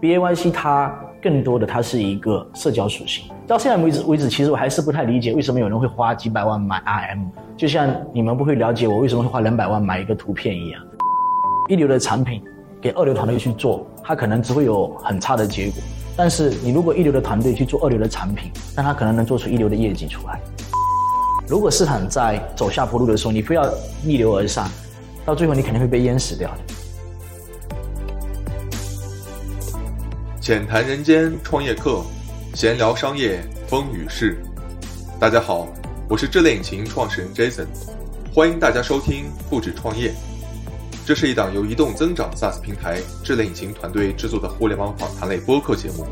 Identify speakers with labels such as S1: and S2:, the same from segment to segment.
S1: B A Y C 它更多的它是一个社交属性。到现在为止为止，其实我还是不太理解为什么有人会花几百万买 R M，就像你们不会了解我为什么会花两百万买一个图片一样。一流的产品给二流团队去做，它可能只会有很差的结果。但是你如果一流的团队去做二流的产品，那它可能能做出一流的业绩出来。如果市场在走下坡路的时候，你非要逆流而上，到最后你肯定会被淹死掉的。
S2: 浅谈人间创业课，闲聊商业风雨事。大家好，我是智联引擎创始人 Jason，欢迎大家收听不止创业。这是一档由移动增长 SaaS 平台智联引擎团队制作的互联网访谈类播客节目。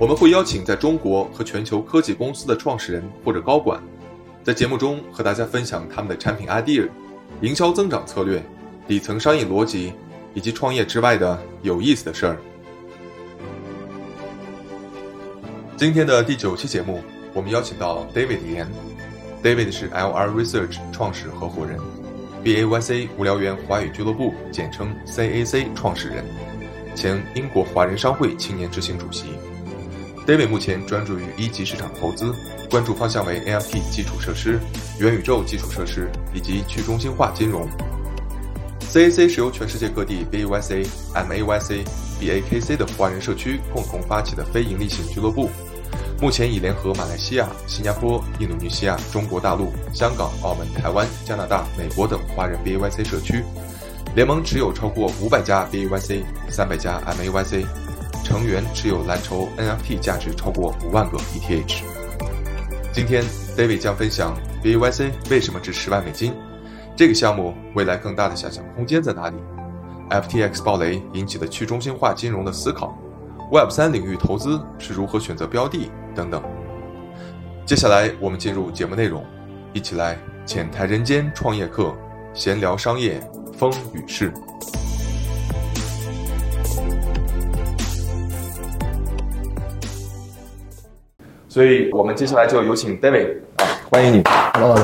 S2: 我们会邀请在中国和全球科技公司的创始人或者高管，在节目中和大家分享他们的产品 idea、营销增长策略、底层商业逻辑，以及创业之外的有意思的事儿。今天的第九期节目，我们邀请到 David Yan，David 是 LR Research 创始合伙人，BAYC 无聊猿华语俱乐部简称 CAC 创始人，前英国华人商会青年执行主席。David 目前专注于一级市场投资，关注方向为 NFT 基础设施、元宇宙基础设施以及去中心化金融。CAC 是由全世界各地 BAYC、MAYC、BAKC 的华人社区共同发起的非营利性俱乐部。目前已联合马来西亚、新加坡、印度尼西亚、中国大陆、香港、澳门、台湾、加拿大、美国等华人 BAYC 社区，联盟持有超过五百家 BAYC、三百家 MAYC，成员持有蓝筹 NFT 价值超过五万个 ETH。今天 David 将分享 BAYC 为什么值十万美金，这个项目未来更大的想象空间在哪里？FTX 暴雷引起的去中心化金融的思考，Web 三领域投资是如何选择标的？等等，接下来我们进入节目内容，一起来浅谈人间创业课，闲聊商业风雨事。所以，我们接下来就有请 David 啊，欢迎你。
S1: Hello，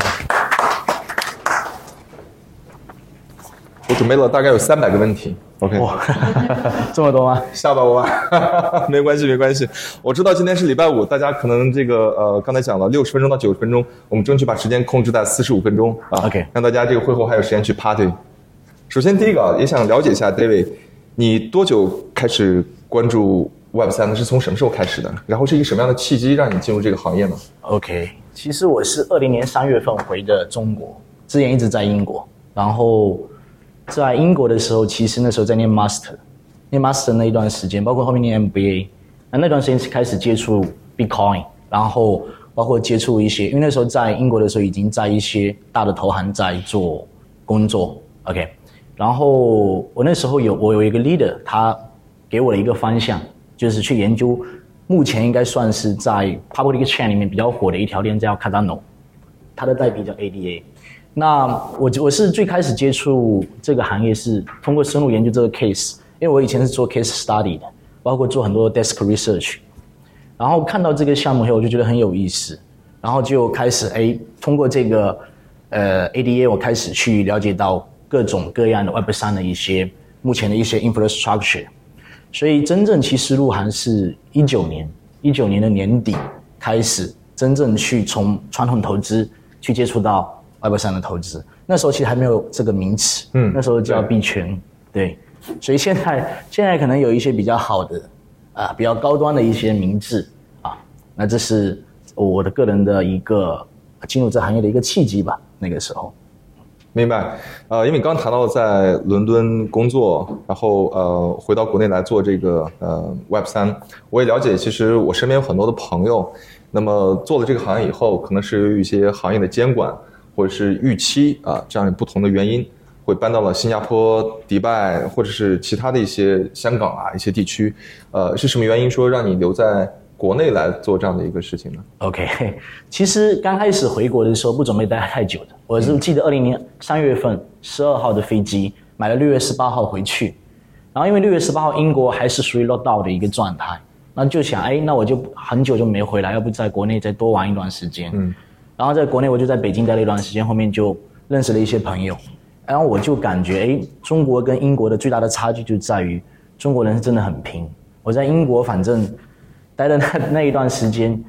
S2: 我准备了大概有三百个问题。OK，哇，
S1: 这么多吗？
S2: 吓到我了，没关系，没关系。我知道今天是礼拜五，大家可能这个呃，刚才讲了六十分钟到九十分钟，我们争取把时间控制在四十五分钟
S1: 啊。OK，
S2: 让大家这个会后还有时间去 party。首先第一个啊，也想了解一下 David，你多久开始关注 Web 三呢？是从什么时候开始的？然后是一个什么样的契机让你进入这个行业呢
S1: ？OK，其实我是二零年三月份回的中国，之前一直在英国，然后。在英国的时候，其实那时候在念 master，念 master 那一段时间，包括后面念 MBA，那那段时间是开始接触 Bitcoin，然后包括接触一些，因为那时候在英国的时候已经在一些大的投行在做工作，OK，然后我那时候有我有一个 leader，他给我了一个方向，就是去研究目前应该算是在 public chain 里面比较火的一条链叫 Cardano，它的代币叫 ADA。那我我是最开始接触这个行业是通过深入研究这个 case，因为我以前是做 case study 的，包括做很多 desk research，然后看到这个项目后，我就觉得很有意思，然后就开始哎通过这个呃 ADA，我开始去了解到各种各样的 Web 三的一些目前的一些 infrastructure，所以真正其实入行是一九年一九年的年底开始真正去从传统投资去接触到。Web 三的投资，那时候其实还没有这个名词，嗯，那时候叫币圈，对，所以现在现在可能有一些比较好的，啊，比较高端的一些名字啊，那这是我的个人的一个进入这行业的一个契机吧，那个时候。
S2: 明白，呃，因为刚谈到在伦敦工作，然后呃回到国内来做这个呃 Web 三，我也了解，其实我身边有很多的朋友，那么做了这个行业以后，可能是由于一些行业的监管。或者是预期啊，这样不同的原因，会搬到了新加坡、迪拜，或者是其他的一些香港啊一些地区，呃，是什么原因说让你留在国内来做这样的一个事情呢
S1: ？OK，其实刚开始回国的时候不准备待 太久的，我是记得二零年三月份十二号的飞机，买了六月十八号回去，然后因为六月十八号英国还是属于 lockdown 的一个状态，那就想，哎，那我就很久就没回来，要不在国内再多玩一段时间。嗯。然后在国内，我就在北京待了一段时间，后面就认识了一些朋友，然后我就感觉，哎，中国跟英国的最大的差距就在于，中国人是真的很拼，我在英国反正待的那那一段时间，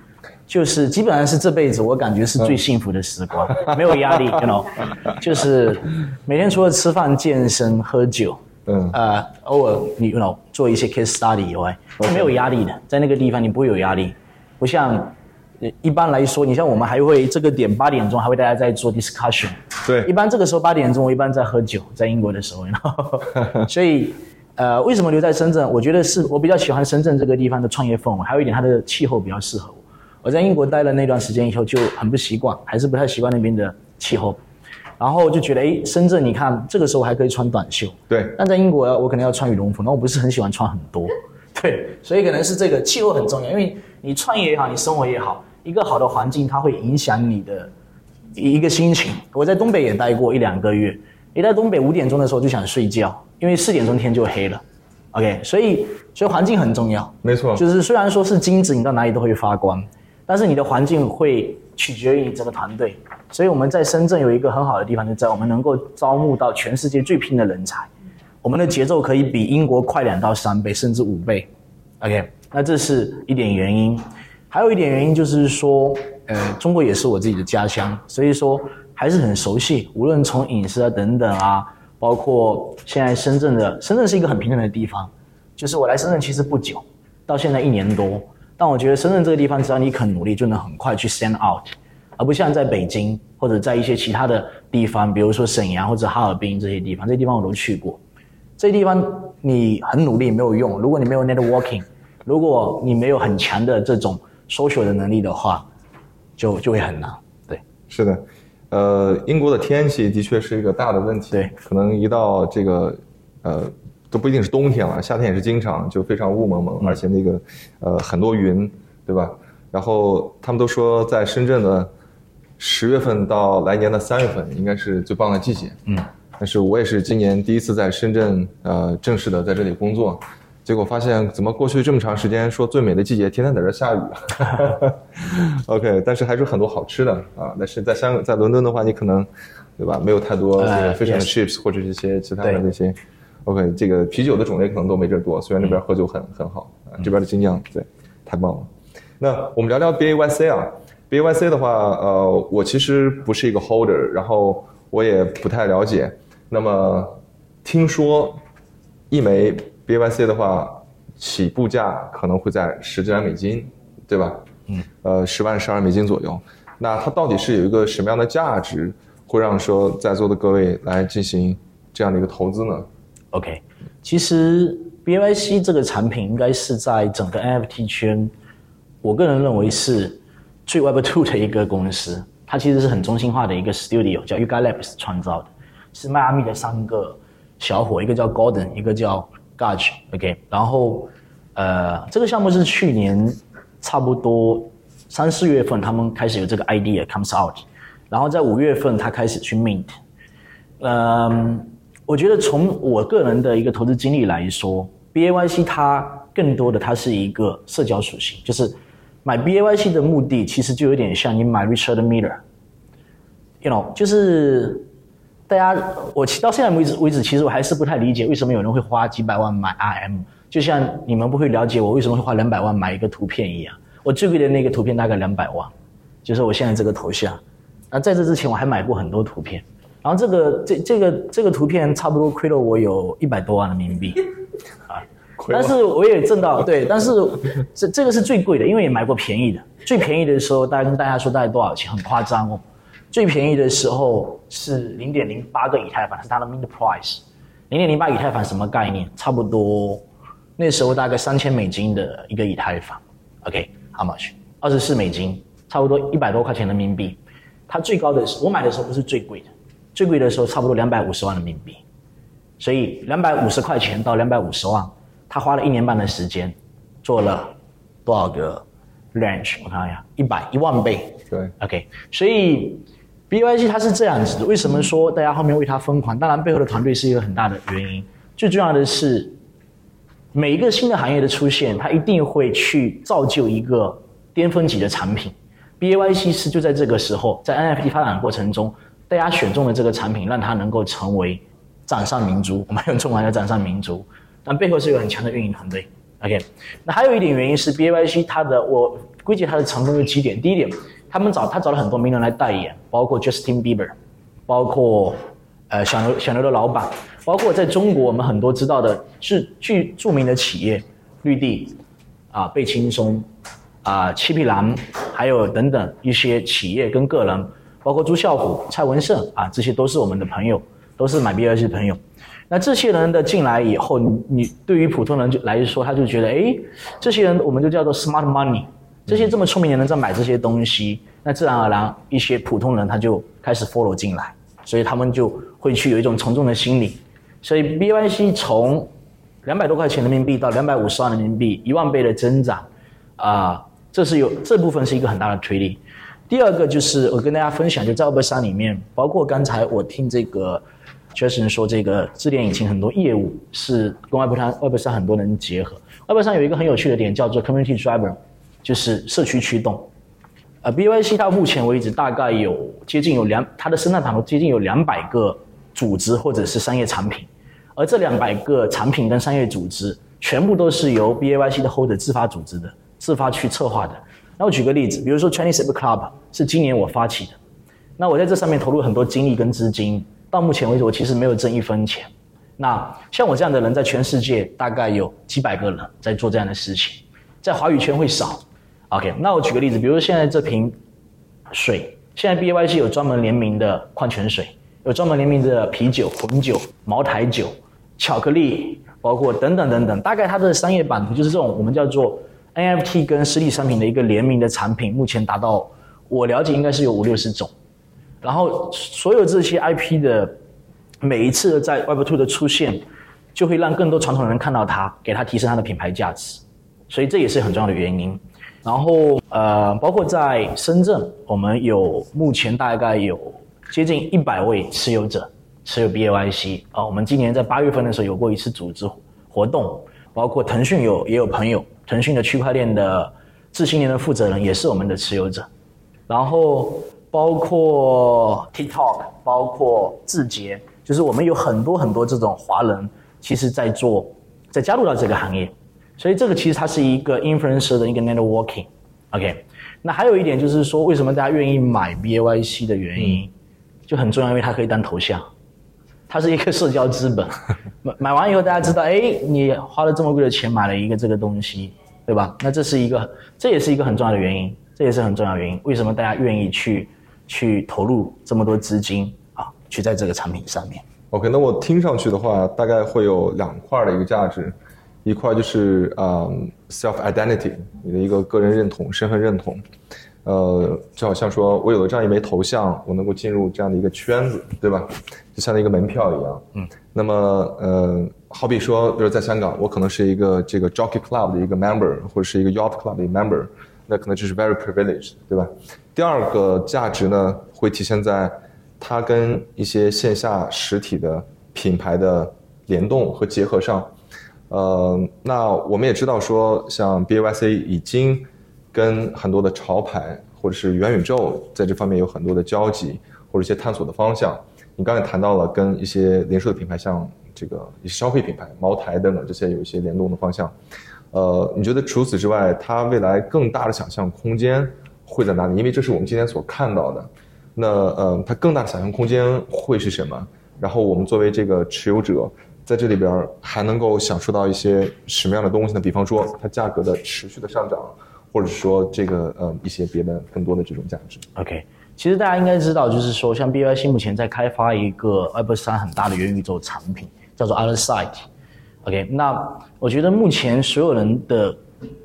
S1: 就是基本上是这辈子我感觉是最幸福的时光，没有压力，you know，就是每天除了吃饭、健身、喝酒，
S2: 嗯。
S1: 呃，偶尔你 you know 做一些 case study 以外，是没有压力的，在那个地方你不会有压力，不像呃一般来说，你像我们还会这个点八点钟还会大家在做 discussion，
S2: 对。
S1: 一般这个时候八点钟我一般在喝酒，在英国的时候，然后 所以呃为什么留在深圳？我觉得是我比较喜欢深圳这个地方的创业氛围，还有一点它的气候比较适合我。我在英国待了那段时间以后就很不习惯，还是不太习惯那边的气候，然后就觉得哎，深圳你看这个时候还可以穿短袖，
S2: 对，
S1: 但在英国我可能要穿羽绒服，那我不是很喜欢穿很多，对，所以可能是这个气候很重要，因为你创业也好，你生活也好，一个好的环境它会影响你的一个心情。我在东北也待过一两个月，一在东北五点钟的时候就想睡觉，因为四点钟天就黑了，OK，所以所以环境很重要，
S2: 没错，
S1: 就是虽然说是金子，你到哪里都会发光，但是你的环境会取决于你这个团队。所以我们在深圳有一个很好的地方，就在我们能够招募到全世界最拼的人才，我们的节奏可以比英国快两到三倍，甚至五倍。OK，那这是一点原因，还有一点原因就是说，呃，中国也是我自己的家乡，所以说还是很熟悉，无论从饮食啊等等啊，包括现在深圳的，深圳是一个很平等的地方，就是我来深圳其实不久，到现在一年多，但我觉得深圳这个地方，只要你肯努力，就能很快去 stand out，而不像在北京或者在一些其他的地方，比如说沈阳或者哈尔滨这些地方，这些地方我都去过。这些地方你很努力没有用，如果你没有 networking，如果你没有很强的这种 social 的能力的话，就就会很难。对，
S2: 是的，呃，英国的天气的确是一个大的问题，
S1: 对，
S2: 可能一到这个呃都不一定是冬天了，夏天也是经常就非常雾蒙蒙，而且那个呃很多云，对吧？然后他们都说在深圳的十月份到来年的三月份应该是最棒的季节，
S1: 嗯，
S2: 但是我也是今年第一次在深圳呃正式的在这里工作。结果发现，怎么过去这么长时间说最美的季节，天天在这下雨。OK，但是还是很多好吃的啊。但是在香港，在伦敦的话，你可能，对吧？没有太多这个
S1: 呃
S2: fish and
S1: yes
S2: chips 或者这些其他的
S1: 对
S2: 那些。OK，这个啤酒的种类可能都没这儿多，虽然那边喝酒很很好啊，这边的精酿对，太棒了。那我们聊聊 BAYC 啊，BAYC 的话，呃，我其实不是一个 holder，然后我也不太了解。那么听说一枚 BYC 的话，起步价可能会在十几万美金，对吧？嗯，呃，十万、十二美金左右。那它到底是有一个什么样的价值，会让说在座的各位来进行这样的一个投资呢
S1: ？OK，其实 BYC 这个产品应该是在整个 NFT 圈，我个人认为是最 Web Two 的一个公司。它其实是很中心化的一个 studio，叫 Yuga Labs 创造的，是迈阿密的三个小伙，一个叫 Gordon，一个叫 Gage，OK，、然后呃，这个项目是去年差不多三四月份他们开始有这个 idea comes out，然后在五月份他开始去 mint，嗯，我觉得从我个人的一个投资经历来说，BAYC 它更多的它是一个社交属性，就是买 BAYC 的目的其实就有点像你买 Richard Miller，you know，就是大家我其到现在为止为止，其实我还是不太理解为什么有人会花几百万买 RM，就像你们不会了解我为什么会花两百万买一个图片一样。我最贵的那个图片大概两百万，就是我现在这个头像。那在这之前我还买过很多图片，然后这个这这个这个图片差不多亏了我有一百多万人民币，啊，但是我也挣到对，但是这这个是最贵的，因为也买过便宜的。最便宜的时候，大概跟大家说大概多少钱，很夸张哦。最便宜的时候是零点零八个以太坊，是它的 mint price。零点零八以太坊什么概念？差不多那时候大概三千美金的一个以太坊。OK，how、much？二十四美金，差不多一百多块钱人民币。它最高的是我买的时候不是最贵的，最贵的时候差不多两百五十万人民币。所以两百五十块钱到两百五十万，他花了一年半的时间，做了多少个 range？我看一下，一百一万倍。
S2: 对
S1: ，OK，所以 BYC 它是这样子的。为什么说大家后面为它疯狂？当然背后的团队是一个很大的原因。最重要的是，每一个新的行业的出现，它一定会去造就一个巅峰级的产品。BAYC 是就在这个时候，在 NFT 发展的过程中，大家选中了这个产品，让它能够成为掌上明珠。我们用中文叫掌上明珠，但背后是有很强的运营团队。OK，那还有一点原因是 BAYC 它的我归结它的成功有几点。第一点，他们找他找了很多名人来代言，包括 Justin Bieber，包括呃小牛小牛的老板，包括在中国我们很多知道的最具著名的企业绿地啊贝青松啊七匹狼，还有等等一些企业跟个人，包括朱啸虎、蔡文胜啊，这些都是我们的朋友，都是买 BAYC 的朋友。那这些人的进来以后，你你对于普通人就来说，他就觉得，哎，这些人我们就叫做 smart money，这些这么聪明的人在买这些东西，那自然而然一些普通人他就开始 follow 进来，所以他们就会去有一种从众的心理，所以 BYC 从两百多块钱人民币到两百五十万人民币，一万倍的增长，啊，这是有这部分是一个很大的推力。第二个就是我跟大家分享，就在 Web 三里面，包括刚才我听这个。确实说，这个智联引擎很多业务是跟 Web 三 Web 三很多人结合。Web 三有一个很有趣的点，叫做 Community Driver，就是社区驱动。呃，BYC 到目前为止大概有接近有两，它的生态塔头接近有两百个组织或者是商业产品，而这两百个产品跟商业组织全部都是由 BYC 的 Holder 自发组织的，自发去策划的。那我举个例子，比如说 Chinese Club 是今年我发起的，那我在这上面投入很多精力跟资金。到目前为止，我其实没有挣一分钱。那像我这样的人，在全世界大概有几百个人在做这样的事情，在华语圈会少。OK，那我举个例子，比如说现在这瓶水，现在 BYC 有专门联名的矿泉水，有专门联名的啤酒、红酒、茅台酒、巧克力，包括等等等等。大概它的商业版图就是这种，我们叫做 NFT 跟实体商品的一个联名的产品，目前达到我了解应该是有五六十种。然后所有这些 IP 的每一次在 Web2 的出现，就会让更多传统人看到它，给它提升它的品牌价值，所以这也是很重要的原因。然后呃，包括在深圳，我们有目前大概有接近一百位持有者持有 BAYC 啊。我们今年在八月份的时候有过一次组织活动，包括腾讯有也有朋友，腾讯的区块链的智新联的负责人也是我们的持有者，然后。包括 TikTok，包括字节，就是我们有很多很多这种华人，其实在做，在加入到这个行业，所以这个其实它是一个 influencer 的一个 networking，OK。那还有一点就是说，为什么大家愿意买 BAYC 的原因，就很重要，因为它可以当头像，它是一个社交资本。买买完以后，大家知道，哎，你花了这么贵的钱买了一个这个东西，对吧？那这是一个，这也是一个很重要的原因，这也是很重要的原因，为什么大家愿意去？去投入这么多资金啊，去在这个产品上面。
S2: OK，那我听上去的话，大概会有两块的一个价值，一块就是嗯，self identity，你的一个个人认同、身份认同。呃，就好像说我有了这样一枚头像，我能够进入这样的一个圈子，对吧？就像一个门票一样。嗯。那么，呃，好比说，比如在香港，我可能是一个这个 Jockey Club 的一个 member，或者是一个 Yacht Club 的一个 member，那可能就是 very privileged，对吧？第二个价值呢，会体现在它跟一些线下实体的品牌的联动和结合上。呃，那我们也知道说，像 B Y C 已经跟很多的潮牌或者是元宇宙在这方面有很多的交集或者一些探索的方向。你刚才谈到了跟一些零售的品牌，像这个一些消费品牌，茅台等等这些有一些联动的方向。呃，你觉得除此之外，它未来更大的想象空间？会在哪里？因为这是我们今天所看到的。那呃，它更大的想象空间会是什么？然后我们作为这个持有者，在这里边还能够享受到一些什么样的东西呢？比方说，它价格的持续的上涨，或者说这个呃一些别的更多的这种价值。
S1: OK，其实大家应该知道，就是说，像 BYC 目前在开发一个 Web 三很大的元宇宙产品，叫做 Other Side。OK，那我觉得目前所有人的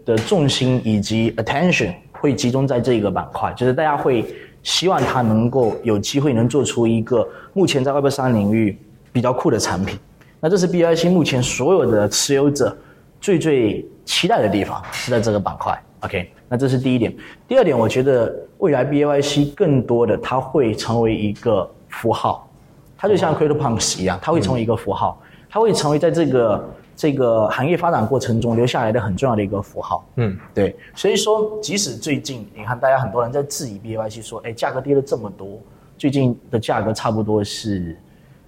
S1: 的重心以及 attention。会集中在这个板块，就是大家会希望它能够有机会能做出一个目前在 Web 三领域比较酷的产品。那这是 BIC 目前所有的持有者最最期待的地方，是在这个板块。OK，那这是第一点。第二点，我觉得未来 BIC 更多的它会成为一个符号，它就像 CryptoPunks 一样，它会成为一个符号，它会成为在这个。这个行业发展过程中留下来的很重要的一个符号，嗯，对，所以说即使最近你看大家很多人在质疑 BYC 说，哎，价格跌了这么多，最近的价格差不多是，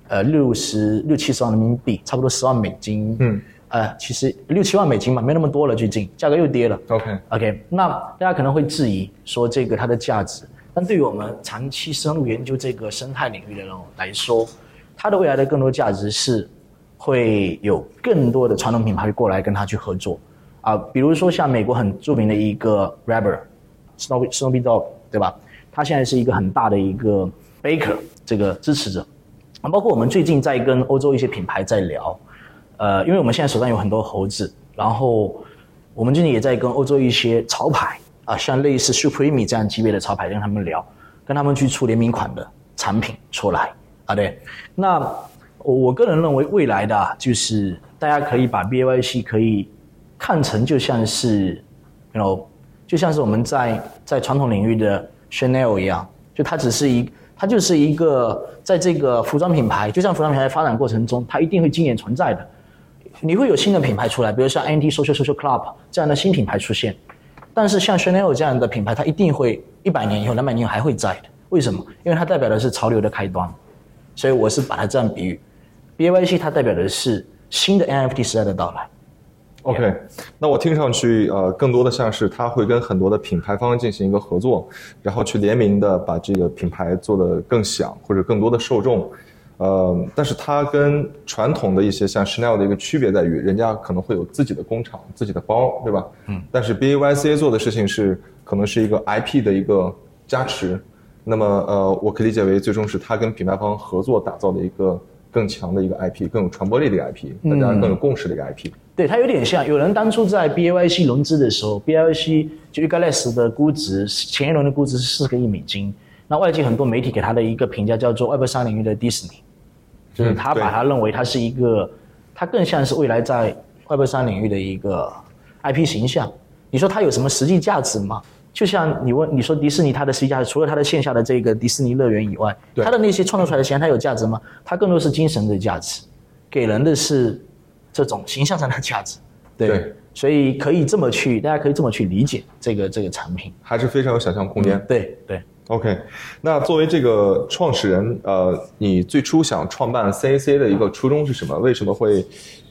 S1: 呃，六十六七十万人民币，差不多十万美金，嗯，呃，其实六七万美金嘛，没那么多了，最近价格又跌了。OK，OK，那大家可能会质疑说这个它的价值，但对于我们长期深入研究这个生态领域的人来说，它的未来的更多价值是会有更多的传统品牌过来跟它去合作啊，比如说像美国很著名的一个 rapper Snoopy Snoopy Dogg，对吧？他现在是一个很大的一个 baker 这个支持者，包括我们最近在跟欧洲一些品牌在聊，呃，因为我们现在手上有很多猴子，然后我们最近也在跟欧洲一些潮牌啊，像类似 Supreme 这样级别的潮牌跟他们聊，跟他们去出联名款的产品出来啊。对，那我我个人认为未来的啊，就是大家可以把 B Y C 可以看成就像是，you know，就像是我们在在传统领域的 Chanel 一样，就它只是一，它就是一个在这个服装品牌，就像服装品牌发展过程中，它一定会经验存在的。你会有新的品牌出来，比如像 NT Social Social Club 这样的新品牌出现，但是像 Chanel 这样的品牌，它一定会一百年以后、两百年以后还会在的。为什么？因为它代表的是潮流的开端，所以我是把它这样比喻。B Y C 它代表的是新的 NFT 时代的到来。
S2: OK，那我听上去，呃，更多的像是他会跟很多的品牌方进行一个合作，然后去联名的把这个品牌做得更响，或者更多的受众。呃，但是它跟传统的一些像 Chanel 的一个区别在于，人家可能会有自己的工厂、自己的包，对吧？嗯。但是 BAYC 做的事情是，可能是一个 IP 的一个加持。那么，呃，我可以理解为，最终是它跟品牌方合作打造的一个更强的一个 IP，更有传播力的一个 IP，大家更有共识的一个 IP。
S1: 对，它有点像有人当初在 BAYC 融资的时候，BAYC 就 u g a l e s 的估值前一轮的估值是四个亿美金。那外界很多媒体给它的一个评价叫做 Web 三领域的 Disney，就是他把它认为它是一个，它更像是未来在 Web 三领域的一个 IP 形象。你说它有什么实际价值吗？就像你问你说迪士尼它的实际价值，除了它的线下的这个迪士尼乐园以外，它的那些创造出来的钱它有价值吗？它更多是精神的价值，给人的是这种形象上的价值。对，
S2: 对
S1: 所以可以这么去，大家可以这么去理解这个这个产品。
S2: 还是非常有想象空间。
S1: 对对。
S2: OK，那作为这个创始人，呃，你最初想创办 CAC 的一个初衷是什么？为什么会？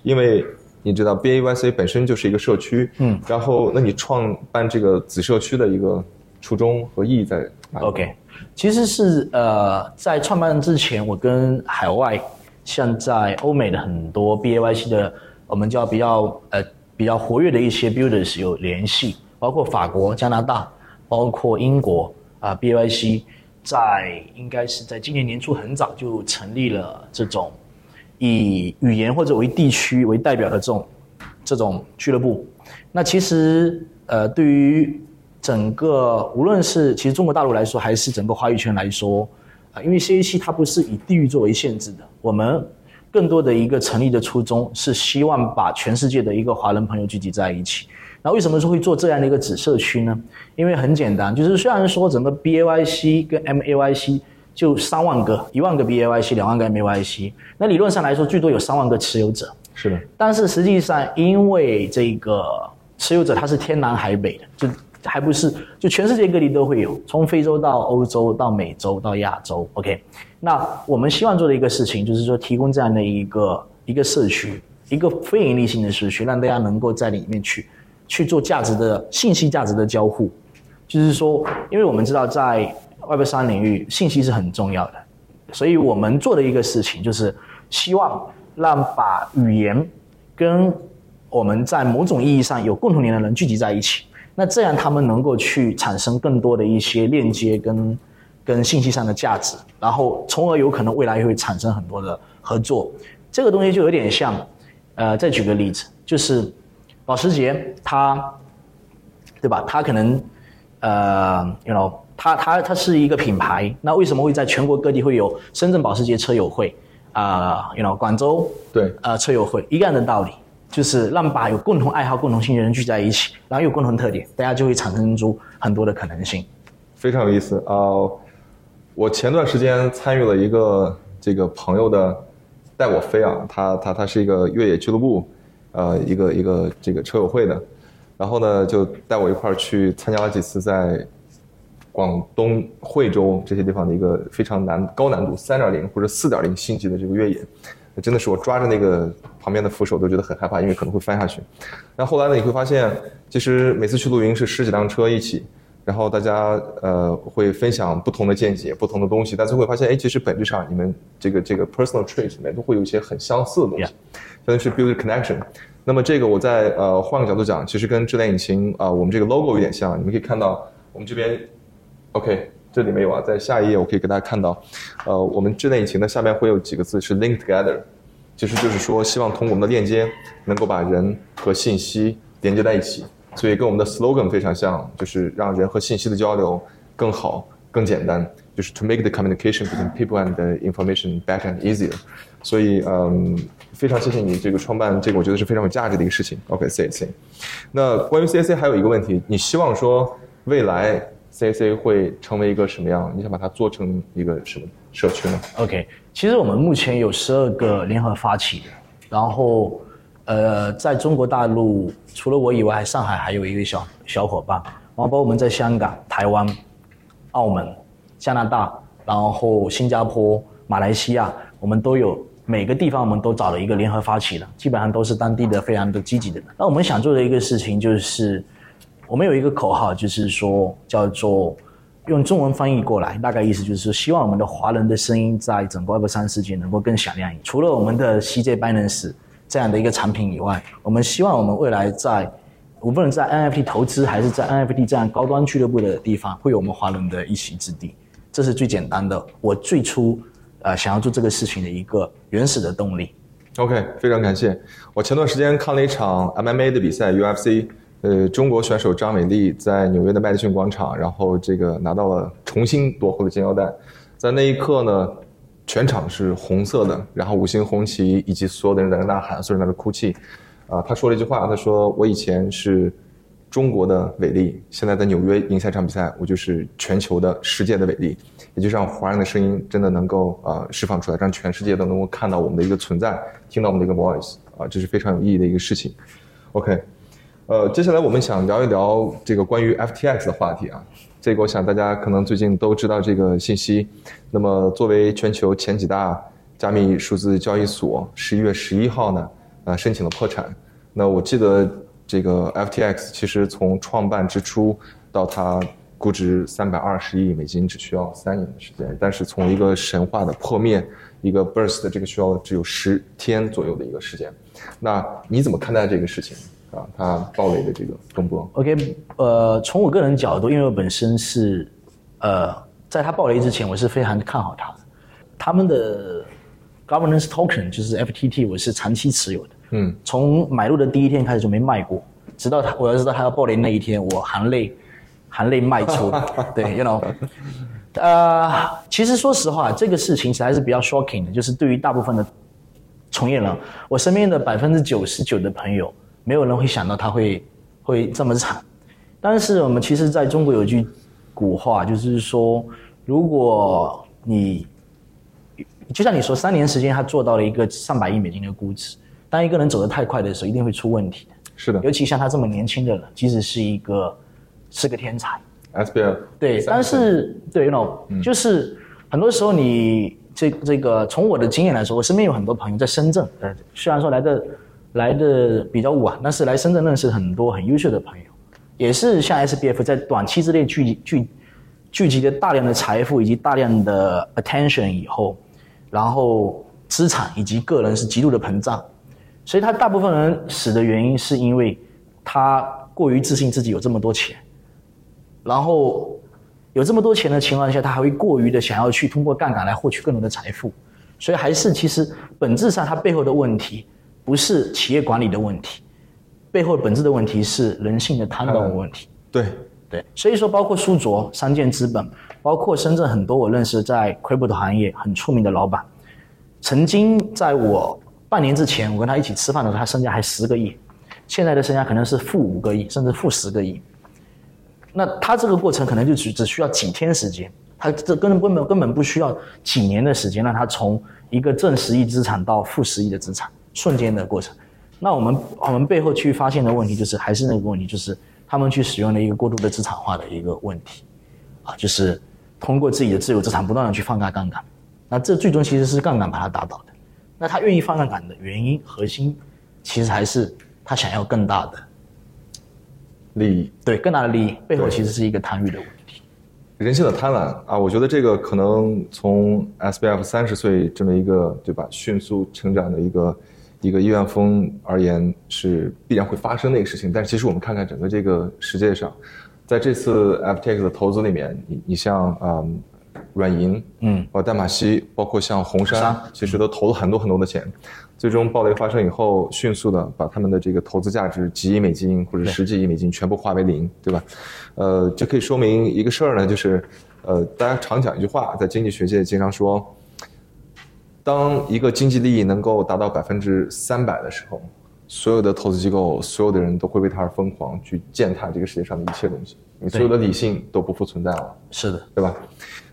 S2: 因为你知道 BAYC 本身就是一个社区，
S1: 嗯，
S2: 然后那你创办这个子社区的一个初衷和意义在哪里
S1: OK，其实是呃，在创办之前，我跟海外像在欧美的很多 BAYC 的，我们叫比较呃比较活跃的一些 builders 有联系，包括法国、加拿大，包括英国啊、BAYC 在应该是在今年年初很早就成立了这种以语言或者为地区为代表的这种这种俱乐部。那其实呃，对于整个无论是其实中国大陆来说，还是整个华语圈来说，啊、因为 CAC 它不是以地域作为限制的，我们更多的一个成立的初衷是希望把全世界的一个华人朋友聚集在一起。那为什么说会做这样的一个子社区呢？因为很简单，就是虽然说整个 BAYC 跟 MAYC 就三万个、一万个 BAYC、两万个 MAYC，那理论上来说最多有三万个持有者，
S2: 是的，
S1: 但是实际上，因为这个持有者他是天南海北的，就还不是就全世界各地都会有，从非洲到欧洲到美洲到亚洲。OK，那我们希望做的一个事情就是说，提供这样的一个一个社区，一个非盈利性的社区，让大家能够在里面去去做价值的信息价值的交互。就是说，因为我们知道在 Web 三领域，信息是很重要的，所以我们做的一个事情就是希望让把语言跟我们在某种意义上有共同点的人聚集在一起，那这样他们能够去产生更多的一些链接跟跟信息上的价值，然后从而有可能未来也会产生很多的合作。这个东西就有点像，呃，再举个例子，就是保时捷它，对吧？它可能，呃，you know，它它它是一个品牌，那为什么会在全国各地会有深圳保时捷车友会啊、y o u know，广州
S2: 对，
S1: 呃车友会一样的道理，就是让把有共同爱好、共同兴趣的人聚在一起，然后有共同特点，大家就会产生出很多的可能性。
S2: 非常有意思啊、我前段时间参与了一个这个朋友的带我飞啊，他他他是一个越野俱乐部，呃，一个一个这个车友会的，然后呢就带我一块儿去参加了几次在广东惠州这些地方的一个非常难高难度三点零或者四点零星级的这个越野。真的是我抓着那个旁边的扶手都觉得很害怕，因为可能会翻下去。那后来呢，你会发现，其实每次去露营是十几辆车一起，然后大家呃会分享不同的见解、不同的东西，但最后会发现，哎，其实本质上你们这个这个 personal trait 里面都会有一些很相似的东西，相当于是 build connection。那么这个我在呃换个角度讲，其实跟智联引擎啊我们这个 logo 有点像，你们可以看到我们这边，OK。这里没有啊，在下一页我可以给大家看到，呃，我们智能引擎的下面会有几个字是 link together，其实就是说希望通过我们的链接能够把人和信息连接在一起，所以跟我们的 slogan 非常像，就是让人和信息的交流更好、更简单，就是 to make the communication between people and the information better and easier。所以，嗯，非常谢谢你这个创办这个，我觉得是非常有价值的一个事情。OK，CAC。那关于 CAC 还有一个问题，你希望说未来？CAC 会成为一个什么样？你想把它做成一个什么社区呢
S1: ？OK，其实我们目前有十二个联合发起的，然后呃，在中国大陆除了我以外，上海还有一个小小伙伴，然后包括我们在香港、台湾、澳门、加拿大，然后新加坡、马来西亚，我们都有每个地方我们都找了一个联合发起的，基本上都是当地的非常的积极的。那我们想做的一个事情就是。我们有一个口号，就是说叫做用中文翻译过来，大概意思就是说，希望我们的华人的声音在整个 Web 三世界能够更响亮一点。除了我们的 CJ Binance 这样的一个产品以外，我们希望我们未来在无论在 NFT 投资还是在 NFT 这样高端俱乐部的地方，会有我们华人的一席之地。这是最简单的，我最初呃想要做这个事情的一个原始的动力。
S2: OK，非常感谢。我前段时间看了一场 MMA 的比赛，UFC。呃，中国选手张伟丽在纽约的麦迪逊广场，然后这个拿到了重新夺回了金腰带，在那一刻呢，全场是红色的，然后五星红旗以及所有的人在那呐喊，所有人在那哭泣，啊，他说了一句话，他说：“我以前是中国的伟丽，现在在纽约赢下这场比赛，我就是全球的世界的伟丽，也就是让华人的声音真的能够啊释放出来，让全世界都能够看到我们的一个存在，听到我们的一个 voice，啊，这是非常有意义的一个事情。OK。呃，接下来我们想聊一聊这个关于 FTX 的话题啊。这个我想大家可能最近都知道这个信息。那么作为全球前几大加密数字交易所，十一月十一号呢，呃，申请了破产。那我记得这个 FTX 其实从创办之初到它估值三百二十亿美金，只需要三年的时间。但是从一个神话的破灭，一个 burst 这个需要只有十天左右的一个时间。那你怎么看待这个事情？啊，他暴雷的这个风波。
S1: OK，呃，从我个人角度，因为我本身是，呃，在他暴雷之前，我是非常看好他的。他们的 governance token 就是 FTT，我是长期持有的。嗯，从买入的第一天开始就没卖过，直到他我要知道他要暴雷那一天，我含泪含泪卖出。对，you know，呃，其实说实话，这个事情实在是比较 shocking 的，就是对于大部分的从业人，我身边的百分之九十九的朋友。没有人会想到他会会这么惨，但是我们其实在中国有句古话，就是说，如果你就像你说，三年时间他做到了一个上百亿美金的估值，当一个人走得太快的时候，一定会出问题的。
S2: 是的，
S1: 尤其像他这么年轻的人，即使是一个是个天才
S2: ，SBL
S1: 对，但是对，You know，就是很多时候你这这个从我的经验来说，我身边有很多朋友在深圳，呃，虽然说来的。来的比较晚，但是来深圳认识很多很优秀的朋友，也是像 SBF 在短期之内聚聚聚集了大量的财富以及大量的 attention 以后，然后资产以及个人是极度的膨胀，所以他大部分人死的原因是因为他过于自信自己有这么多钱，然后有这么多钱的情况下，他还会过于的想要去通过杠杆来获取更多的财富，所以还是其实本质上他背后的问题。不是企业管理的问题，背后本质的问题是人性的贪婪的问题。
S2: 对
S1: 对，所以说包括苏卓、三建资本，包括深圳很多我认识在 crypto 行业很出名的老板，曾经在我半年之前，我跟他一起吃饭的时候，他身价还十个亿，现在的身价可能是负五个亿，甚至负十个亿。那他这个过程可能就只只需要几天时间，他这根本根本根本不需要几年的时间，让他从一个正十亿资产到负十亿的资产。瞬间的过程，那我们我们背后去发现的问题就是还是那个问题，就是他们去使用了一个过度的资产化的一个问题，啊，就是通过自己的自有资产不断的去放大杠杆，那这最终其实是杠杆把它打倒的，那他愿意放杠杆的原因核心，其实还是他想要更大的
S2: 利益，
S1: 对更大的利益。背后其实是一个贪欲的问题。
S2: 人性的贪婪。啊，我觉得这个可能从 SBF 三十岁这么一个对吧迅速成长的一个一个亿万富翁而言是必然会发生的一个事情。但是其实我们看看整个这个世界上，在这次 FTX 的投资里面，你你像嗯软银，
S1: 嗯，
S2: 包括淡马锡，包括像红杉，其实都投了很多很多的钱。最终暴雷发生以后，迅速的把他们的这个投资价值几亿美金或者十几亿美金全部化为零，对吧？呃，这可以说明一个事儿呢，就是呃，大家常讲一句话，在经济学界经常说，当一个经济利益能够达到百分之三百的时候，所有的投资机构、所有的人都会为它而疯狂，去践踏这个世界上的一切东西，你所有的理性都不复存在了。
S1: 是的，
S2: 对吧？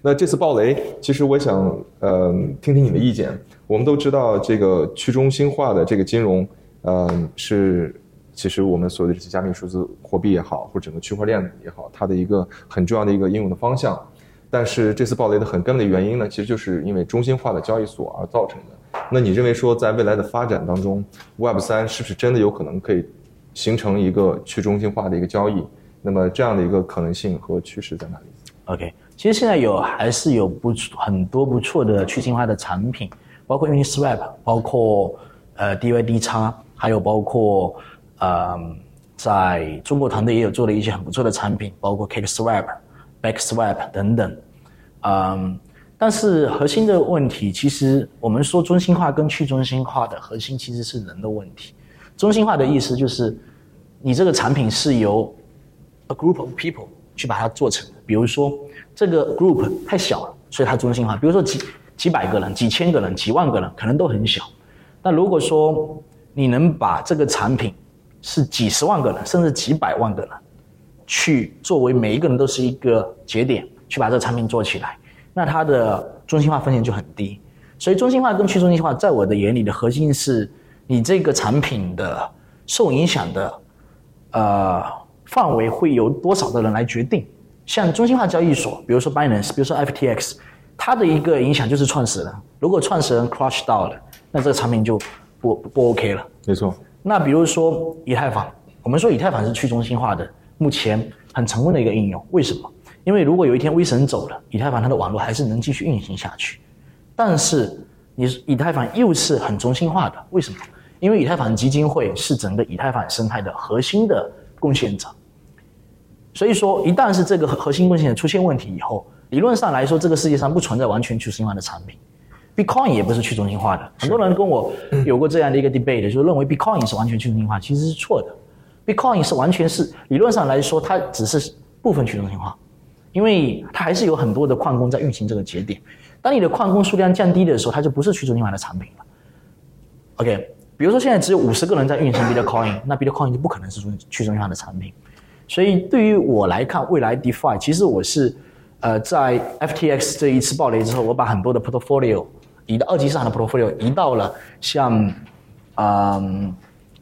S2: 那这次暴雷，其实我想呃听听你的意见。我们都知道，这个去中心化的这个金融，呃，是其实我们所谓的这些加密数字货币也好，或者整个区块链也好，它的一个很重要的一个应用的方向。但是这次暴雷的很根本的原因呢，其实就是因为中心化的交易所而造成的。那你认为说，在未来的发展当中，Web 三是不是真的有可能可以形成一个去中心化的一个交易？那么这样的一个可能性和趋势在哪里
S1: ？OK，其实现在有还是有不很多不错的去中心化的产品，包括 Uniswap，包括呃 DYD 叉，还有包括呃在中国团队也有做了一些很不错的产品，包括 CakeSwap、BackSwap 等等。嗯，但是核心的问题，其实我们说中心化跟去中心化的核心其实是人的问题。中心化的意思就是你这个产品是由 a group of people 去把它做成的。比如说这个 group 太小了，所以它中心化。比如说几几百个人、几千个人、几万个人，可能都很小。那如果说你能把这个产品是几十万个人，甚至几百万个人，去作为每一个人都是一个节点，去把这个产品做起来，那它的中心化风险就很低。所以中心化跟去中心化，在我的眼里的核心是你这个产品的受影响的呃范围会由多少的人来决定。像中心化交易所，比如说 Binance，比如说 FTX，它的一个影响就是创始人。如果创始人 crush 到了，那这个产品就不不 OK 了。
S2: 没错，
S1: 那比如说以太坊，我们说以太坊是去中心化的，目前很成功的一个应用。为什么？因为如果有一天威神走了，以太坊它的网络还是能继续运行下去。但是你以太坊又是很中心化的，为什么？因为以太坊基金会是整个以太坊生态的核心的贡献者。所以说，一旦是这个核心贡献者出现问题以后，理论上来说，这个世界上不存在完全去中心化的产品。Bitcoin 也不是去中心化的，很多人跟我有过这样的一个 debate，就是认为 Bitcoin 是完全去中心化，其实是错的。Bitcoin 是完全是理论上来说，它只是部分去中心化，因为它还是有很多的矿工在运行这个节点。当你的矿工数量降低的时候，它就不是去中心化的产品了。OK，比如说现在只有五十个人在运行 Bitcoin，那 Bitcoin 就不可能是去中心化的产品。所以对于我来看，未来 DeFi 其实我是呃在 FTX 这一次暴雷之后，我把很多的 portfolio 移到二级市场的 portfolio 移到了像嗯。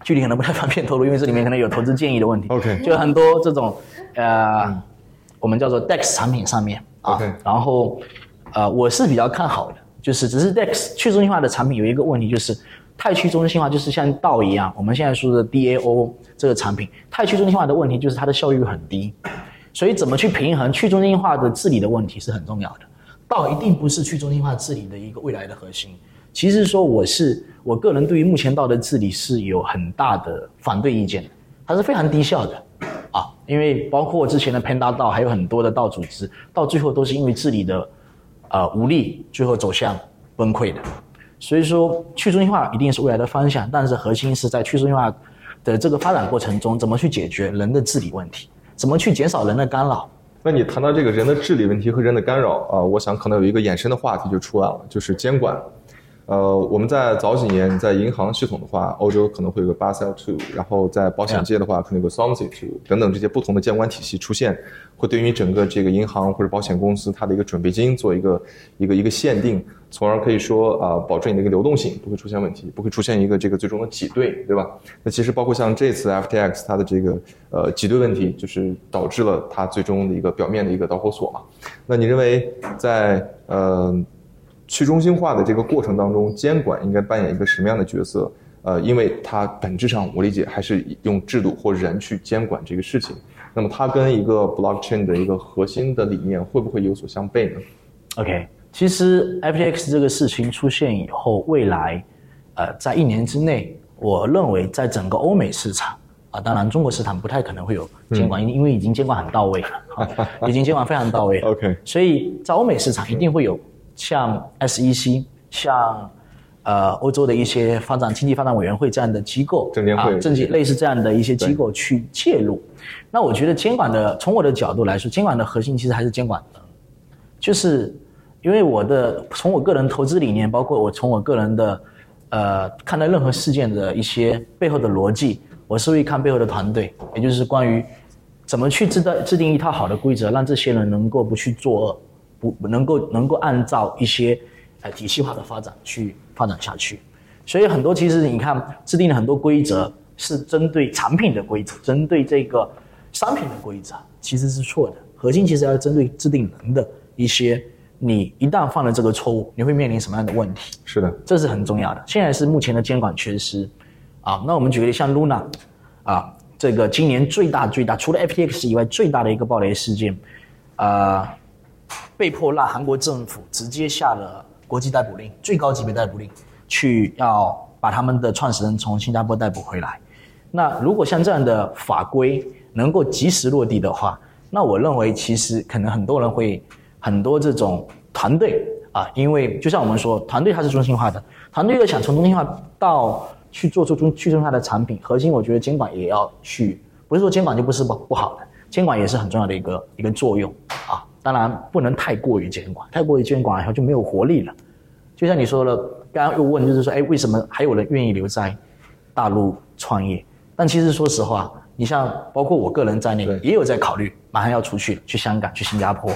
S1: 具体可能不太方便透露，因为这里面可能有投资建议的问题。
S2: OK
S1: 就很多这种呃，我们叫做 DEX 产品上面啊
S2: OK
S1: 然后呃，我是比较看好的，就是只是 DEX 去中心化的产品有一个问题，就是太去中心化，就是像道一样，我们现在说的 DAO 这个产品，太去中心化的问题就是它的效率很低，所以怎么去平衡去中心化的治理的问题是很重要的。道一定不是去中心化治理的一个未来的核心。其实说我是我个人对于目前道德治理是有很大的反对意见的，它是非常低效的啊，因为包括之前的 Panda 道还有很多的道组织，到最后都是因为治理的呃无力，最后走向崩溃的。所以说去中心化一定是未来的方向，但是核心是在去中心化的这个发展过程中，怎么去解决人的治理问题，怎么去减少人的干扰。
S2: 那你谈到这个人的治理问题和人的干扰啊、我想可能有一个衍生的话题就出来了，就是监管。呃，我们在早几年在银行系统的话，欧洲可能会有个 Basel Two，然后在保险界的话，可能有个 Solvency Two 等等这些不同的监管体系出现，会对于整个这个银行或者保险公司它的一个准备金做一个一个一个限定，从而可以说啊、保证你的一个流动性不会出现问题，不会出现一个这个最终的挤兑，对吧？那其实包括像这次 FTX 它的这个呃挤兑问题，就是导致了它最终的一个表面的一个导火索嘛。那你认为在呃去中心化的这个过程当中，监管应该扮演一个什么样的角色？呃，因为它本质上我理解还是用制度或人去监管这个事情。那么它跟一个 blockchain 的一个核心的理念会不会有所相悖呢
S1: ？OK，其实 FTX 这个事情出现以后，未来，呃，在一年之内，我认为在整个欧美市场啊，当然中国市场不太可能会有监管，因因为已经监管很到位了，已经监管非常到位。
S2: OK，
S1: 所以在欧美市场一定会有像 SEC 像。呃，欧洲的一些发展经济发展委员会这样的机构，
S2: 证监会，
S1: 政经类似这样的一些机构去介入。那我觉得监管的，从我的角度来说，监管的核心其实还是监管的，就是因为我的从我个人投资理念，包括我从我个人的呃看待任何事件的一些背后的逻辑，我是会看背后的团队，也就是关于怎么去制定制定一套好的规则，让这些人能够不去作恶，不能够能够按照一些。呃，体系化的发展去发展下去，所以很多其实你看制定了很多规则，是针对产品的规则，针对这个商品的规则，其实是错的。核心其实要针对制定人的一些，你一旦犯了这个错误，你会面临什么样的问题？
S2: 是的，
S1: 这是很重要的。现在是目前的监管缺失，啊，那我们举个例，像 Luna，啊，这个今年最大最大，除了 FTX 以外最大的一个暴雷事件，啊，被迫让韩国政府直接下了。国际逮捕令，最高级别逮捕令，去要把他们的创始人从新加坡逮捕回来。那如果像这样的法规能够及时落地的话，那我认为其实可能很多人会很多这种团队啊，因为就像我们说，团队它是中心化的，团队要想从中心化到去做出中去中心化的产品，核心我觉得监管也要去，不是说监管就不是不不好的，监管也是很重要的一个一个作用啊。当然不能太过于监管，太过于监管以后就没有活力了。就像你说了，刚刚又问，就是说，哎，为什么还有人愿意留在大陆创业？但其实说实话，你像包括我个人在内，也有在考虑，马上要出去，去香港，去新加坡，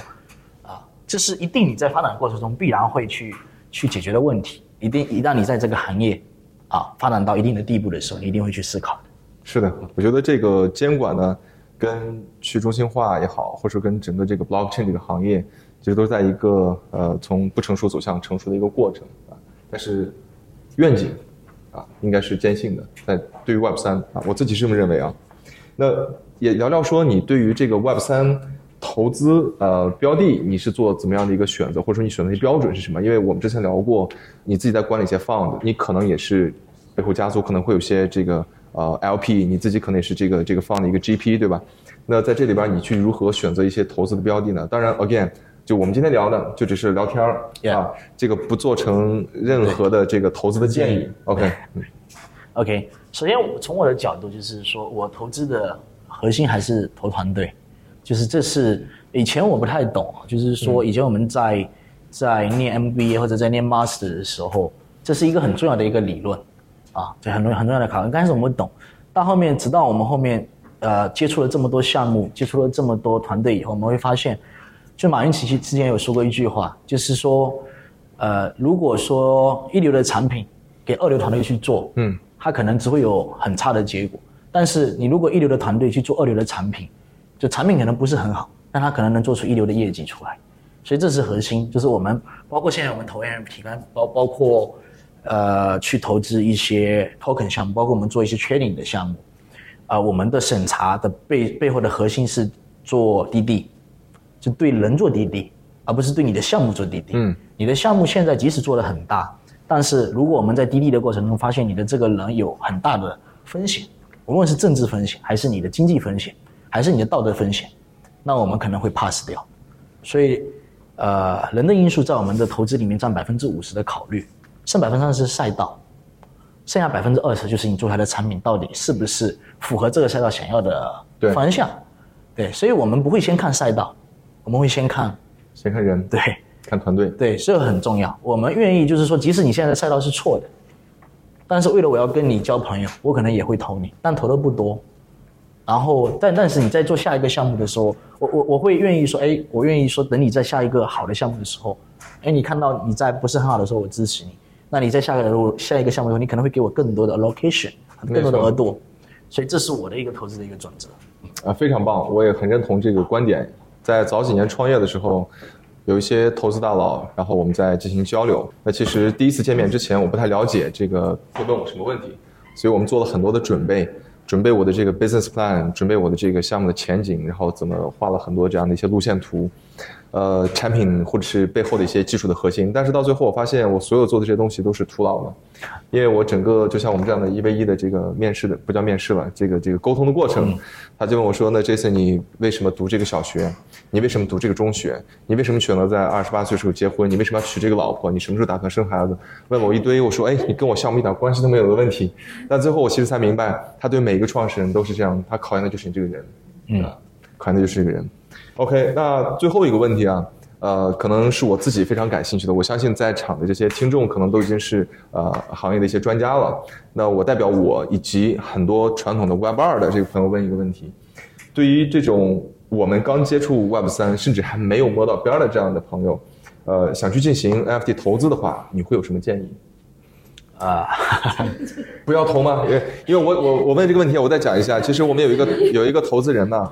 S1: 啊，这是一定你在发展过程中必然会去去解决的问题。一定一旦你在这个行业啊发展到一定的地步的时候，你一定会去思考的。
S2: 是的，我觉得这个监管呢。跟去中心化也好，或者说跟整个这个 blockchain 这个行业，其实都在一个呃从不成熟走向成熟的一个过程啊。但是愿景啊，应该是坚信的。在对于 Web 三啊，我自己是这么认为啊。那也聊聊说你对于这个 Web 三投资呃标的，你是做怎么样的一个选择，或者说你选择的标准是什么？因为我们之前聊过，你自己在管理一些 fund，你可能也是背后家族可能会有些这个。呃，LP 你自己可能也是这个这个放的一个 GP 对吧？那在这里边你去如何选择一些投资的标的呢？当然，again，就我们今天聊的就只是聊天儿啊，这个不做成任何的这个投资的建议。
S1: OK，OK，首先从我的角度就是说我投资的核心还是投团队，就是这是以前我不太懂，就是说以前我们在在念 MBA 或者在念 Master 的时候，这是一个很重要的一个理论。啊，这很重要很重要的考量。刚开始我们懂，到后面直到我们后面，呃，接触了这么多项目，接触了这么多团队以后，我们会发现，就马云其实之前有说过一句话，就是说，呃，如果说一流的产品给二流团队去做，嗯，它可能只会有很差的结果。但是你如果一流的团队去做二流的产品，就产品可能不是很好，但它可能能做出一流的业绩出来。所以这是核心，就是我们包括现在我们投 NFT，包包括。呃，去投资一些 token 项目，包括我们做一些 trading 的项目，啊，我们的审查的背背后的核心是做滴滴，就对人做滴滴，而不是对你的项目做滴滴。嗯，你的项目现在即使做的很大，但是如果我们在滴滴的过程中发现你的这个人有很大的风险，无论是政治风险，还是你的经济风险，还是你的道德风险，那我们可能会 pass 掉。所以，呃，人的因素在我们的投资里面占百分之五十的考虑。剩百分之三十是赛道，剩下百分之二十就是你做出来的产品到底是不是符合这个赛道想要的方向？对，所以我们不会先看赛道，我们会先看
S2: 先看人，
S1: 对，
S2: 看团队，
S1: 对，这个很重要。我们愿意就是说，即使你现在的赛道是错的，但是为了我要跟你交朋友，我可能也会投你，但投的不多。然后，但但是你在做下一个项目的时候，我我我会愿意说，哎，我愿意说，等你在下一个好的项目的时候，哎，你看到你在不是很好的时候，我支持你。那你在下个如下一个项目以后，你可能会给我更多的 allocation，更多的额度，所以这是我的一个投资的一个转折。
S2: 啊，非常棒，我也很认同这个观点。在早几年创业的时候，有一些投资大佬，然后我们在进行交流。那其实第一次见面之前，我不太了解这个会问我什么问题，所以我们做了很多的准备，准备我的这个 business plan，准备我的这个项目的前景，然后怎么画了很多这样的一些路线图。呃，产品或者是背后的一些技术的核心，但是到最后我发现，我所有做的这些东西都是徒劳的，因为我整个就像我们这样的一 v 一的这个面试的，不叫面试了，这个这个沟通的过程，他就问我说：“那 Jason，你为什么读这个小学？你为什么读这个中学？你为什么选择在二十八岁时候结婚？你为什么要娶这个老婆？你什么时候打算生孩子？”问我一堆，我说：“哎，你跟我项目一点关系都没有的问题。”但最后我其实才明白，他对每一个创始人都是这样，他考验的就是你这个人，嗯，考验的就是这个人。OK，那最后一个问题啊，呃，可能是我自己非常感兴趣的。我相信在场的这些听众可能都已经是呃行业的一些专家了。那我代表我以及很多传统的 Web 二的这个朋友问一个问题：对于这种我们刚接触 Web 三，甚至还没有摸到边儿的这样的朋友，呃，想去进行 NFT 投资的话，你会有什么建议？啊，不要投吗？因为因为我我我问这个问题，我再讲一下。其实我们有一个有一个投资人呢。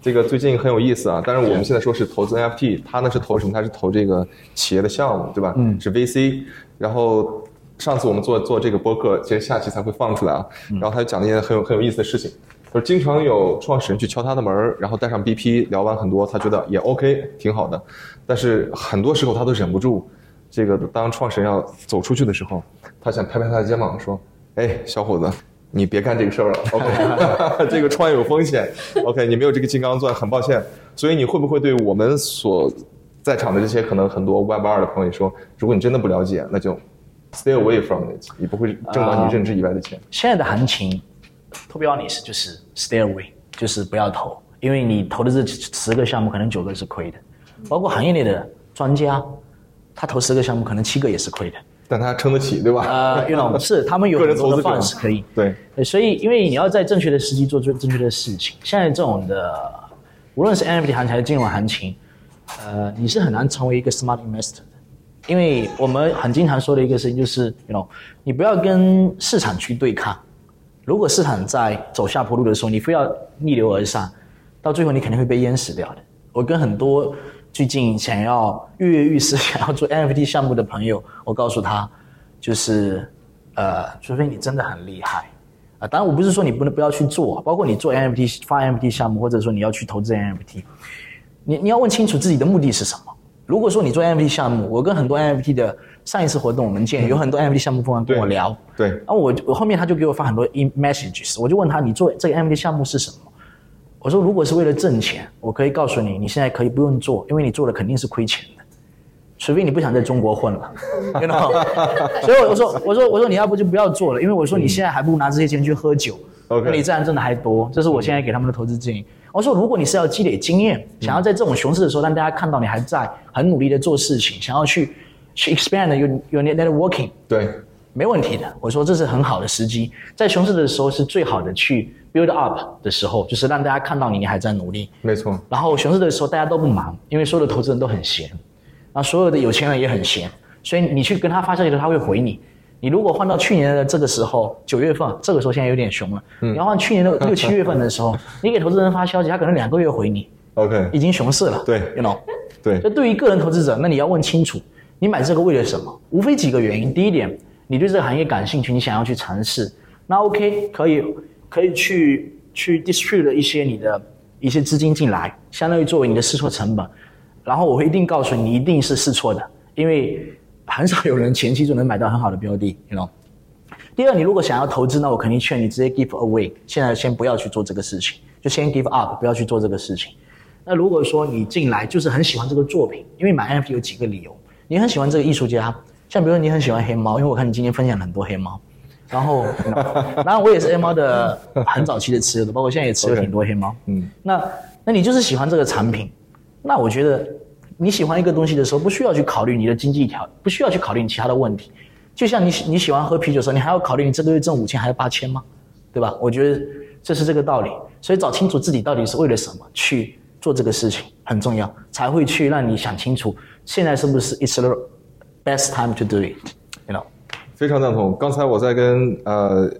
S2: 这个最近很有意思啊，但是我们现在说是投资 NFT，他呢是投什么？他是投这个企业的项目，对吧？嗯，是 VC。然后上次我们做做这个播客，其实下期才会放出来啊。然后他就讲了一件很有很有意思的事情，就是经常有创始人去敲他的门然后带上 BP 聊完很多，他觉得也 OK，挺好的。但是很多时候他都忍不住，这个当创始人要走出去的时候，他想拍拍他的肩膀说：“哎，小伙子。”你别干这个事儿了，OK？这个创业有风险，OK？你没有这个金刚钻，很抱歉。所以你会不会对我们所在场的这些可能很多 Web 二的朋友说，如果你真的不了解，那就 Stay away from it，你不会挣到你认知以外的钱。
S1: 现在的行情，To be honest，就是 Stay away，就是不要投，因为你投的这十个项目，可能九个是亏的。包括行业内的专家，他投十个项目，可能七个也是亏的。
S2: 但他撑得起，对吧？
S1: 呃，岳老 是，他们有很多的方式可以。
S2: 对，
S1: 所以因为你要在正确的时机做最正确的事情。现在这种的，无论是 NFT 行情还是金融行情，呃，你是很难成为一个 smart investor 的。因为我们很经常说的一个事情就是，你 know，你不要跟市场去对抗。如果市场在走下坡路的时候，你非要逆流而上，到最后你肯定会被淹死掉的。我跟很多。最近想要跃跃欲试、想要做 NFT 项目的朋友，我告诉他，就是，呃，除非你真的很厉害，啊，当然我不是说你不能不要去做，包括你做 NFT 发 NFT 项目，或者说你要去投资 NFT，你你要问清楚自己的目的是什么。如果说你做 NFT 项目，我跟很多 NFT 的上一次活动我们见，有很多 NFT 项目方跟我聊，
S2: 对，
S1: 然后我我后面他就给我发很多 messages，我就问他你做这个 NFT 项目是什么？我说，如果是为了挣钱，我可以告诉你，你现在可以不用做，因为你做的肯定是亏钱的，除非你不想在中国混了，知道吗？所以我说，我说，我说你要不就不要做了，因为我说你现在还不如拿这些钱去喝酒，
S2: 那
S1: 你这样挣的还多。这是我现在给他们的投资建议。我说，如果你是要积累经验，想要在这种熊市的时候让大家看到你还在很努力的做事情，想要去去 expand your your networking，
S2: 对，
S1: 没问题的。我说这是很好的时机，在熊市的时候是最好的去。Build up 的时候，就是让大家看到你，你还在努力。
S2: 没错。
S1: 然后熊市的时候，大家都不忙，因为所有的投资人都很闲，然后所有的有钱人也很闲，所以你去跟他发消息的时候，他会回你。你如果换到去年的这个时候，九月份，这个时候现在有点熊了。嗯。你要换去年的 六七月份的时候，你给投资人发消息，他可能两个月回你。
S2: OK。
S1: 已经熊市了。
S2: 对。
S1: You know。
S2: 对。
S1: 就对于个人投资者，那你要问清楚，你买这个为了什么？无非几个原因。第一点，你对这个行业感兴趣，你想要去尝试，那 OK，可以，可以去。去 distribute 一些你的一些资金进来，相当于作为你的试错成本，然后我会一定告诉你，一定是试错的，因为很少有人前期就能买到很好的标的，you know。第二，你如果想要投资，那我肯定劝你直接 give away，现在先不要去做这个事情，就先 give up，不要去做这个事情。那如果说你进来就是很喜欢这个作品，因为买 NFT 有几个理由，你很喜欢这个艺术家，像比如说你很喜欢黑猫，因为我看你今天分享了很多黑猫。然后，然后我也是黑猫的很早期的持有的，包括现在也持有挺多黑猫。嗯，那那你就是喜欢这个产品，那我觉得你喜欢一个东西的时候，不需要去考虑你的经济条，不需要去考虑你其他的问题。就像你你喜欢喝啤酒的时候，你还要考虑你这个月挣五千还是八千吗？对吧？我觉得这是这个道理。所以找清楚自己到底是为了什么去做这个事情很重要，才会去让你想清楚现在是不是 it's the best time to do it，you know。
S2: 非常赞同。刚才我在跟呃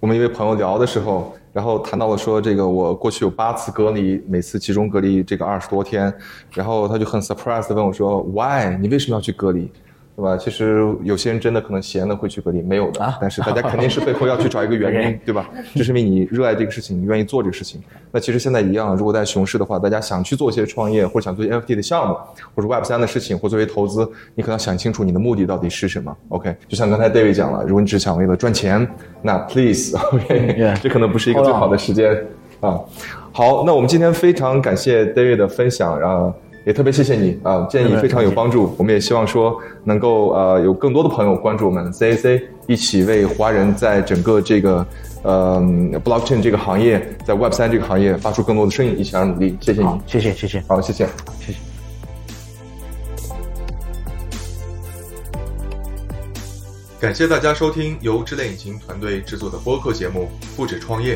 S2: 我们一位朋友聊的时候，然后谈到了说这个我过去有八次隔离，每次集中隔离这个二十多天，然后他就很 surprise 的问我说，Why？你为什么要去隔离？对吧？其实有些人真的可能闲了会去隔离，没有的。但是大家肯定是背后要去找一个原因，对吧？就是因为你热爱这个事情，你愿意做这个事情。那其实现在一样，如果在熊市的话，大家想去做一些创业，或者想做 NFT 的项目，或者 Web 三的事情，或作为投资，你可能要想清楚你的目的到底是什么。OK，就像刚才 David 讲了，如果你只想为了赚钱，那 Please，OK，这可能不是一个最好的时间啊。好，那我们今天非常感谢 David 的分享，然后。也特别谢谢你啊，建议非常有帮助。我们也希望说能够呃有更多的朋友关注我们 CAC，一起为华人在整个这个呃 blockchain 这个行业，在 Web 三这个行业发出更多的声音，一起来努力。谢谢你，
S1: 谢谢谢谢，
S2: 好谢谢
S1: 谢谢。
S2: 感谢大家收听由智链引擎团队制作的播客节目《不止创业》。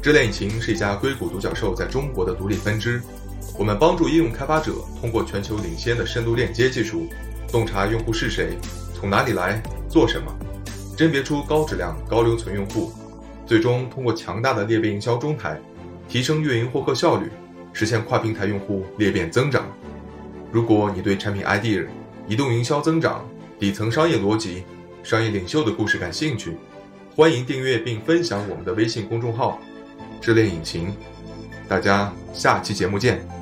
S2: 智链引擎是一家硅谷独角兽在中国的独立分支。我们帮助应用开发者通过全球领先的深度链接技术，洞察用户是谁、从哪里来、做什么，甄别出高质量、高留存用户，最终通过强大的裂变营销中台，提升运营获客效率，实现跨平台用户裂变增长。如果你对产品 idea、移动营销增长、底层商业逻辑、商业领袖的故事感兴趣，欢迎订阅并分享我们的微信公众号“智链引擎”。大家下期节目见。